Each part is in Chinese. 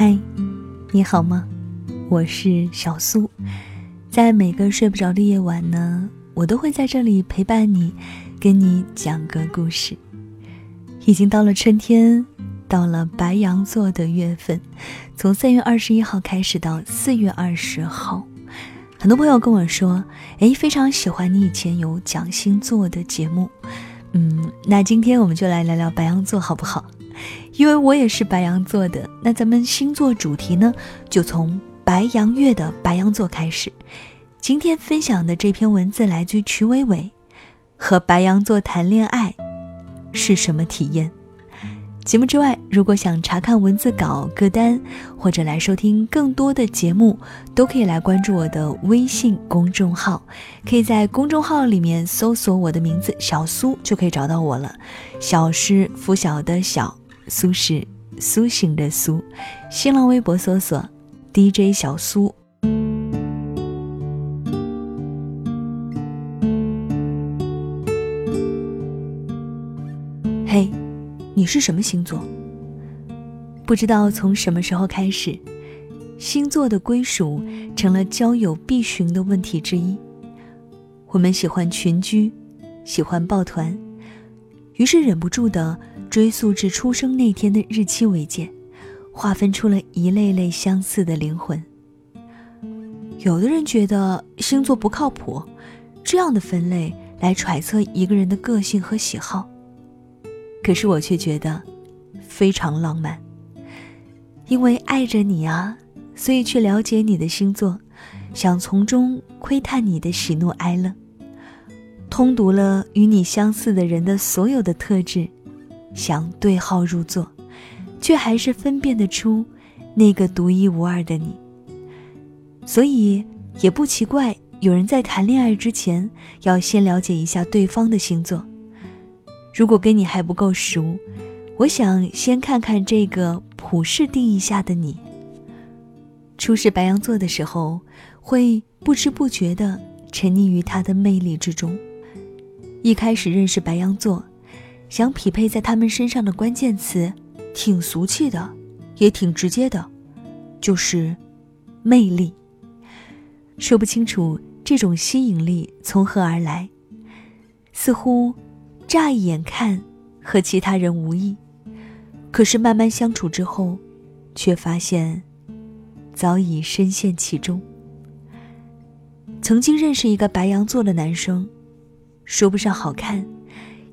嗨，你好吗？我是小苏，在每个睡不着的夜晚呢，我都会在这里陪伴你，跟你讲个故事。已经到了春天，到了白羊座的月份，从三月二十一号开始到四月二十号，很多朋友跟我说，哎，非常喜欢你以前有讲星座的节目，嗯，那今天我们就来聊聊白羊座好不好？因为我也是白羊座的，那咱们星座主题呢，就从白羊月的白羊座开始。今天分享的这篇文字来自于曲伟伟，和白羊座谈恋爱是什么体验？节目之外，如果想查看文字稿、歌单，或者来收听更多的节目，都可以来关注我的微信公众号。可以在公众号里面搜索我的名字“小苏”，就可以找到我了。小是拂晓的小。苏是苏醒的苏，新浪微博搜索 DJ 小苏。嘿，你是什么星座？不知道从什么时候开始，星座的归属成了交友必寻的问题之一。我们喜欢群居，喜欢抱团，于是忍不住的。追溯至出生那天的日期为界，划分出了一类类相似的灵魂。有的人觉得星座不靠谱，这样的分类来揣测一个人的个性和喜好。可是我却觉得非常浪漫，因为爱着你啊，所以去了解你的星座，想从中窥探你的喜怒哀乐，通读了与你相似的人的所有的特质。想对号入座，却还是分辨得出那个独一无二的你。所以也不奇怪，有人在谈恋爱之前要先了解一下对方的星座。如果跟你还不够熟，我想先看看这个普世定义下的你。初识白羊座的时候，会不知不觉地沉溺于他的魅力之中。一开始认识白羊座。想匹配在他们身上的关键词，挺俗气的，也挺直接的，就是魅力。说不清楚这种吸引力从何而来，似乎乍一眼看和其他人无异，可是慢慢相处之后，却发现早已深陷其中。曾经认识一个白羊座的男生，说不上好看。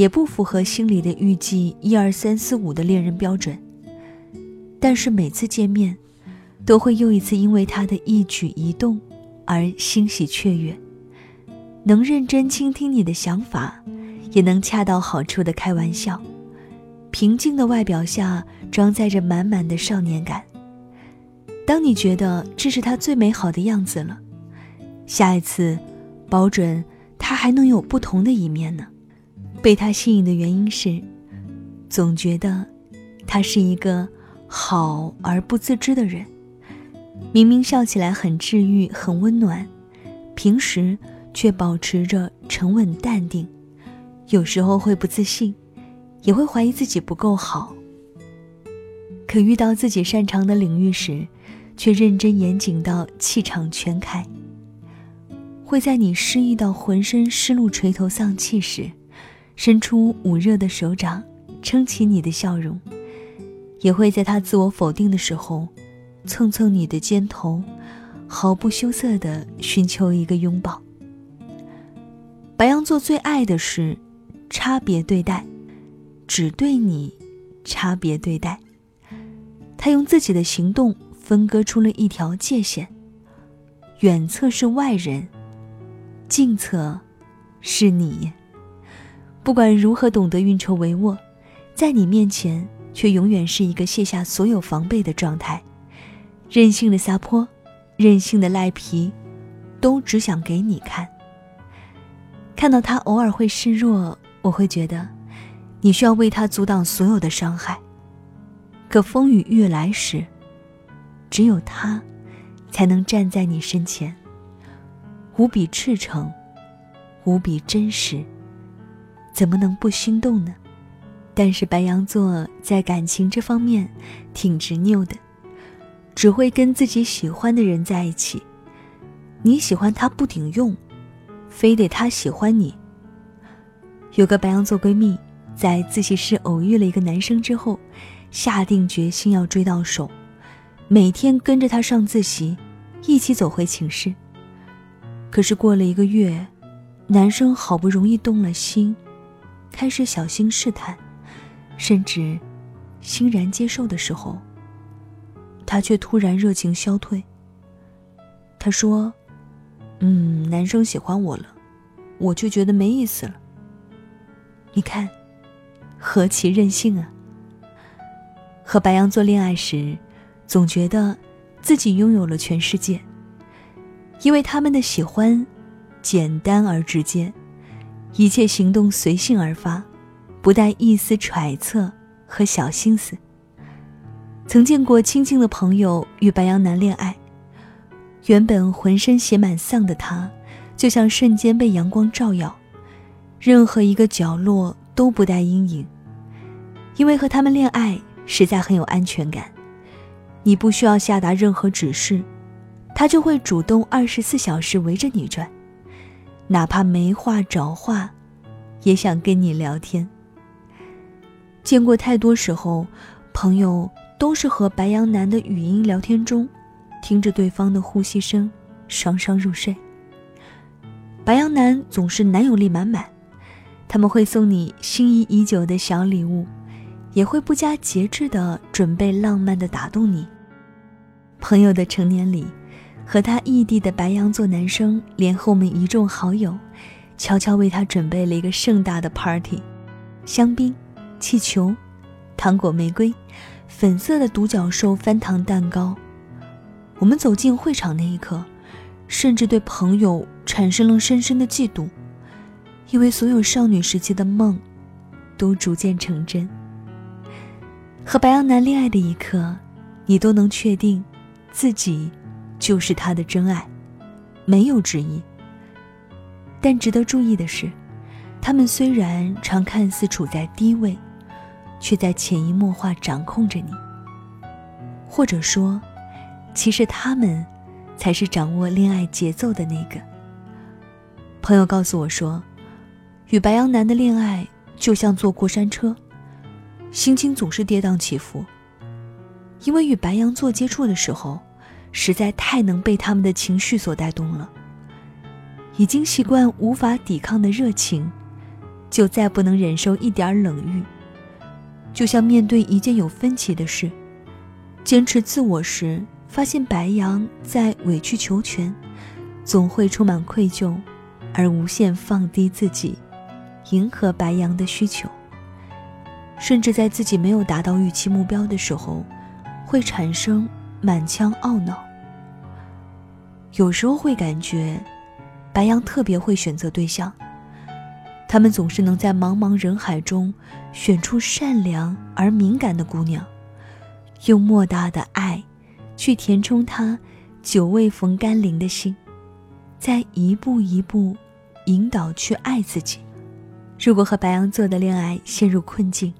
也不符合心里的预计，一二三四五的恋人标准。但是每次见面，都会又一次因为他的一举一动而欣喜雀跃，能认真倾听你的想法，也能恰到好处的开玩笑。平静的外表下装载着满满的少年感。当你觉得这是他最美好的样子了，下一次，保准他还能有不同的一面呢。被他吸引的原因是，总觉得他是一个好而不自知的人。明明笑起来很治愈、很温暖，平时却保持着沉稳淡定。有时候会不自信，也会怀疑自己不够好。可遇到自己擅长的领域时，却认真严谨到气场全开。会在你失意到浑身湿漉、垂头丧气时。伸出捂热的手掌，撑起你的笑容；也会在他自我否定的时候，蹭蹭你的肩头，毫不羞涩地寻求一个拥抱。白羊座最爱的是差别对待，只对你差别对待。他用自己的行动分割出了一条界限：远侧是外人，近侧是你。不管如何懂得运筹帷幄，在你面前却永远是一个卸下所有防备的状态，任性的撒泼，任性的赖皮，都只想给你看。看到他偶尔会示弱，我会觉得，你需要为他阻挡所有的伤害。可风雨欲来时，只有他，才能站在你身前，无比赤诚，无比真实。怎么能不心动呢？但是白羊座在感情这方面挺执拗的，只会跟自己喜欢的人在一起。你喜欢他不顶用，非得他喜欢你。有个白羊座闺蜜在自习室偶遇了一个男生之后，下定决心要追到手，每天跟着他上自习，一起走回寝室。可是过了一个月，男生好不容易动了心，开始小心试探，甚至欣然接受的时候，他却突然热情消退。他说。嗯，男生喜欢我了，我却觉得没意思了。你看，何其任性啊！和白羊座恋爱时，总觉得自己拥有了全世界，因为他们的喜欢简单而直接，一切行动随性而发，不带一丝揣测和小心思。曾见过亲近的朋友与白羊男恋爱。原本浑身写满丧的他，就像瞬间被阳光照耀，任何一个角落都不带阴影。因为和他们恋爱实在很有安全感，你不需要下达任何指示，他就会主动二十四小时围着你转，哪怕没话找话，也想跟你聊天。见过太多时候，朋友都是和白羊男的语音聊天中。听着对方的呼吸声，双双入睡。白羊男总是男友力满满，他们会送你心仪已久的小礼物，也会不加节制的准备浪漫的打动你。朋友的成年礼，和他异地的白羊座男生联合我们一众好友，悄悄为他准备了一个盛大的 party，香槟、气球、糖果、玫瑰、粉色的独角兽翻糖蛋糕。我们走进会场那一刻，甚至对朋友产生了深深的嫉妒，因为所有少女时期的梦，都逐渐成真。和白羊男恋爱的一刻，你都能确定，自己就是他的真爱，没有之一。但值得注意的是，他们虽然常看似处在低位，却在潜移默化掌控着你，或者说。其实他们，才是掌握恋爱节奏的那个。朋友告诉我说，与白羊男的恋爱就像坐过山车，心情总是跌宕起伏。因为与白羊座接触的时候，实在太能被他们的情绪所带动了。已经习惯无法抵抗的热情，就再不能忍受一点冷遇。就像面对一件有分歧的事，坚持自我时。发现白羊在委曲求全，总会充满愧疚，而无限放低自己，迎合白羊的需求。甚至在自己没有达到预期目标的时候，会产生满腔懊恼。有时候会感觉，白羊特别会选择对象，他们总是能在茫茫人海中选出善良而敏感的姑娘，用莫大的爱。去填充他久未逢甘霖的心，再一步一步引导去爱自己。如果和白羊座的恋爱陷入困境，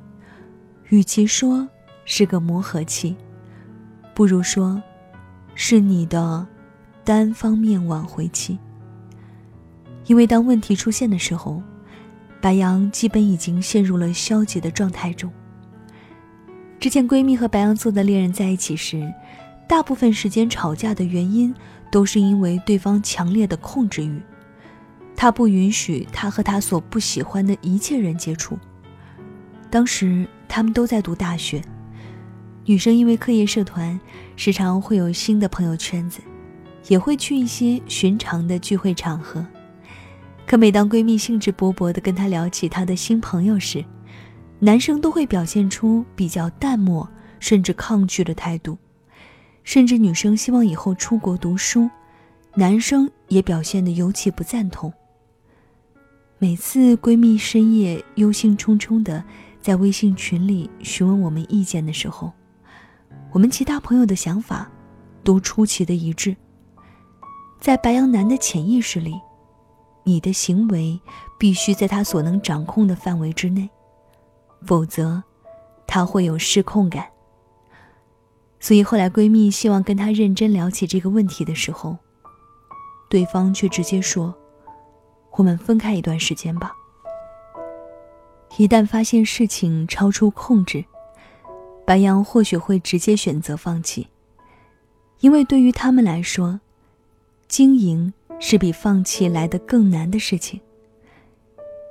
与其说是个磨合期，不如说是你的单方面挽回期。因为当问题出现的时候，白羊基本已经陷入了消极的状态中。之前闺蜜和白羊座的恋人在一起时。大部分时间吵架的原因，都是因为对方强烈的控制欲，他不允许他和他所不喜欢的一切人接触。当时他们都在读大学，女生因为课业社团，时常会有新的朋友圈子，也会去一些寻常的聚会场合。可每当闺蜜兴致勃勃地跟她聊起她的新朋友时，男生都会表现出比较淡漠甚至抗拒的态度。甚至女生希望以后出国读书，男生也表现得尤其不赞同。每次闺蜜深夜忧心忡忡的在微信群里询问我们意见的时候，我们其他朋友的想法都出奇的一致。在白羊男的潜意识里，你的行为必须在他所能掌控的范围之内，否则他会有失控感。所以后来闺蜜希望跟他认真聊起这个问题的时候，对方却直接说：“我们分开一段时间吧。”一旦发现事情超出控制，白羊或许会直接选择放弃，因为对于他们来说，经营是比放弃来的更难的事情。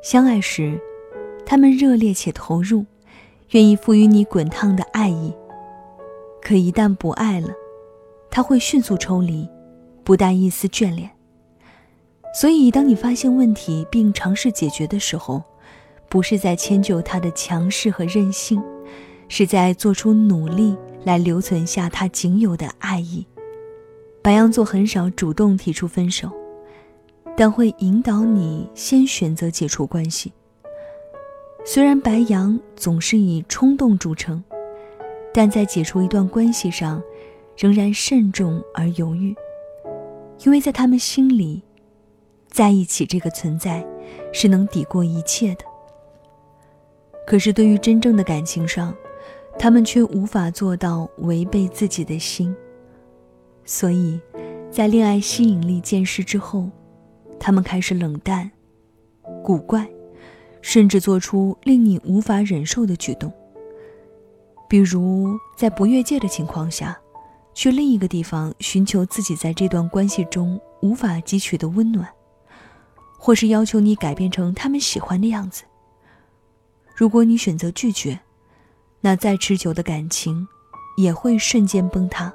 相爱时，他们热烈且投入，愿意赋予你滚烫的爱意。可一旦不爱了，他会迅速抽离，不带一丝眷恋。所以，当你发现问题并尝试解决的时候，不是在迁就他的强势和任性，是在做出努力来留存下他仅有的爱意。白羊座很少主动提出分手，但会引导你先选择解除关系。虽然白羊总是以冲动著称。但在解除一段关系上，仍然慎重而犹豫，因为在他们心里，在一起这个存在是能抵过一切的。可是对于真正的感情上，他们却无法做到违背自己的心。所以，在恋爱吸引力渐失之后，他们开始冷淡、古怪，甚至做出令你无法忍受的举动。比如，在不越界的情况下，去另一个地方寻求自己在这段关系中无法汲取的温暖，或是要求你改变成他们喜欢的样子。如果你选择拒绝，那再持久的感情也会瞬间崩塌。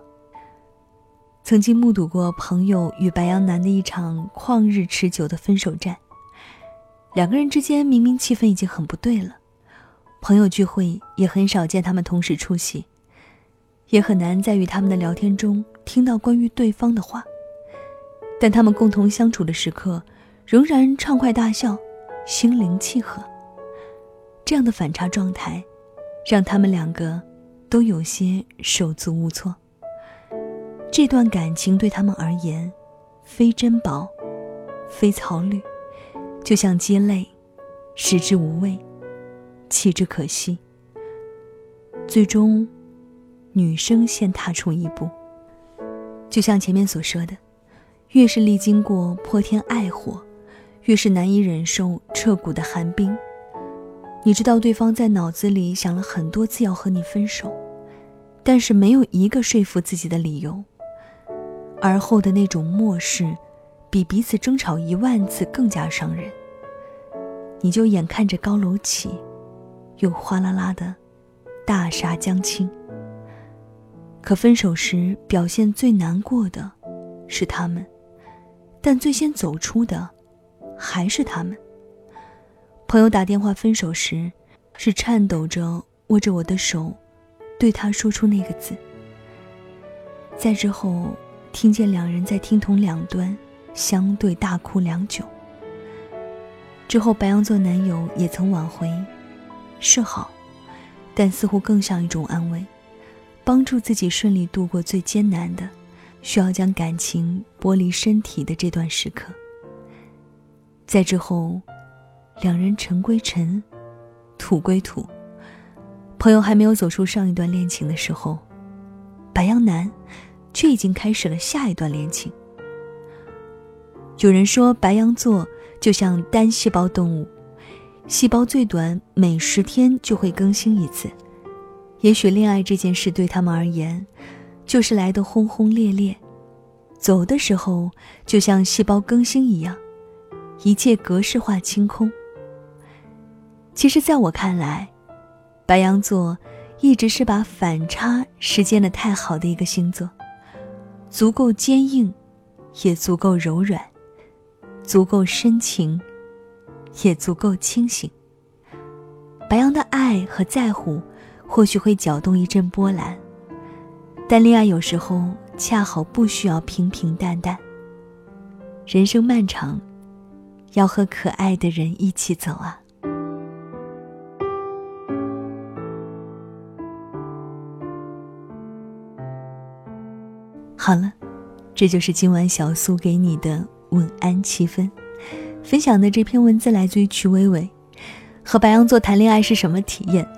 曾经目睹过朋友与白羊男的一场旷日持久的分手战，两个人之间明明气氛已经很不对了。朋友聚会也很少见他们同时出席，也很难在与他们的聊天中听到关于对方的话。但他们共同相处的时刻，仍然畅快大笑，心灵契合。这样的反差状态，让他们两个都有些手足无措。这段感情对他们而言，非珍宝，非草履，就像鸡肋，食之无味。弃之可惜。最终，女生先踏出一步。就像前面所说的，越是历经过破天爱火，越是难以忍受彻骨的寒冰。你知道对方在脑子里想了很多次要和你分手，但是没有一个说服自己的理由。而后的那种漠视，比彼此争吵一万次更加伤人。你就眼看着高楼起。又哗啦啦的，大厦将倾。可分手时表现最难过的，是他们，但最先走出的，还是他们。朋友打电话分手时，是颤抖着握着我的手，对他说出那个字。在之后，听见两人在听筒两端相对大哭良久。之后，白羊座男友也曾挽回。是好，但似乎更像一种安慰，帮助自己顺利度过最艰难的、需要将感情剥离身体的这段时刻。在之后，两人尘归尘，土归土。朋友还没有走出上一段恋情的时候，白羊男却已经开始了下一段恋情。有人说，白羊座就像单细胞动物。细胞最短每十天就会更新一次，也许恋爱这件事对他们而言，就是来的轰轰烈烈，走的时候就像细胞更新一样，一切格式化清空。其实，在我看来，白羊座一直是把反差实践的太好的一个星座，足够坚硬，也足够柔软，足够深情。也足够清醒。白羊的爱和在乎，或许会搅动一阵波澜，但恋爱有时候恰好不需要平平淡淡。人生漫长，要和可爱的人一起走啊！好了，这就是今晚小苏给你的晚安七分。分享的这篇文字来自于曲伟伟，和白羊座谈恋爱是什么体验？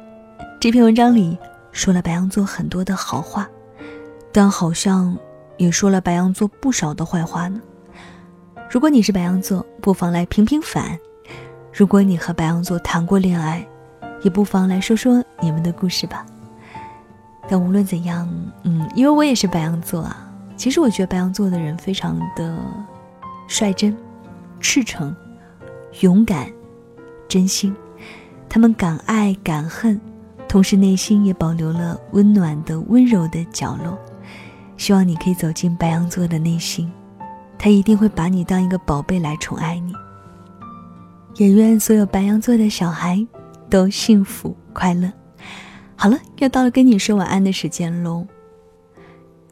这篇文章里说了白羊座很多的好话，但好像也说了白羊座不少的坏话呢。如果你是白羊座，不妨来平平反；如果你和白羊座谈过恋爱，也不妨来说说你们的故事吧。但无论怎样，嗯，因为我也是白羊座啊。其实我觉得白羊座的人非常的率真、赤诚、勇敢、真心。他们敢爱敢恨，同时内心也保留了温暖的、温柔的角落。希望你可以走进白羊座的内心，他一定会把你当一个宝贝来宠爱你。也愿所有白羊座的小孩都幸福快乐。好了，又到了跟你说晚安的时间喽。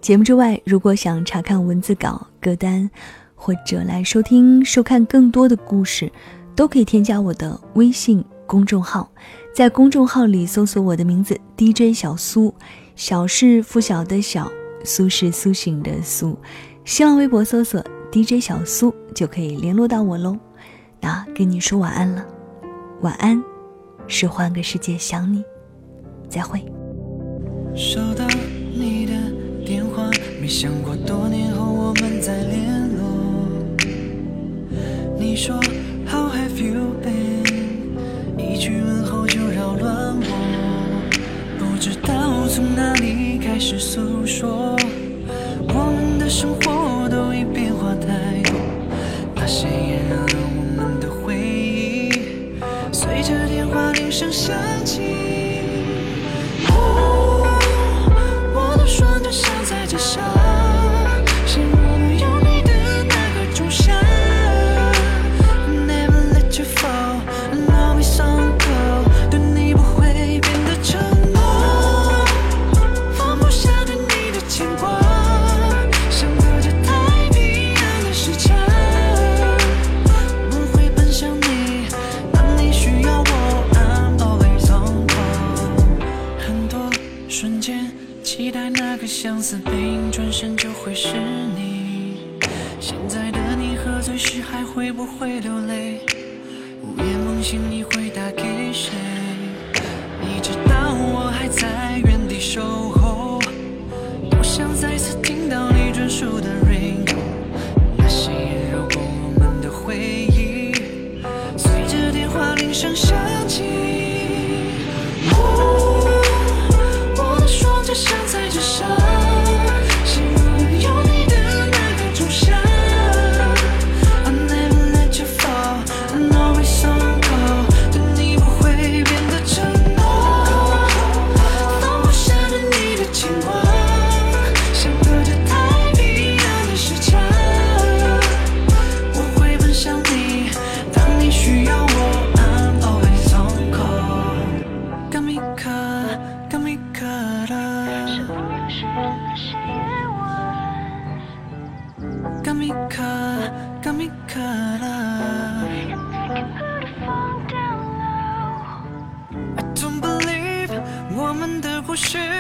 节目之外，如果想查看文字稿、歌单，或者来收听、收看更多的故事，都可以添加我的微信公众号，在公众号里搜索我的名字 DJ 小苏，小是拂晓的小，苏是苏醒的苏。新浪微博搜索 DJ 小苏就可以联络到我喽。那跟你说晚安了，晚安，是换个世界想你。再会。收到你的电话，没想过多年后我们再联络。你说 How have you been？一句问候就扰乱我，不知道从哪里开始诉说。我们的生活剩下故事，你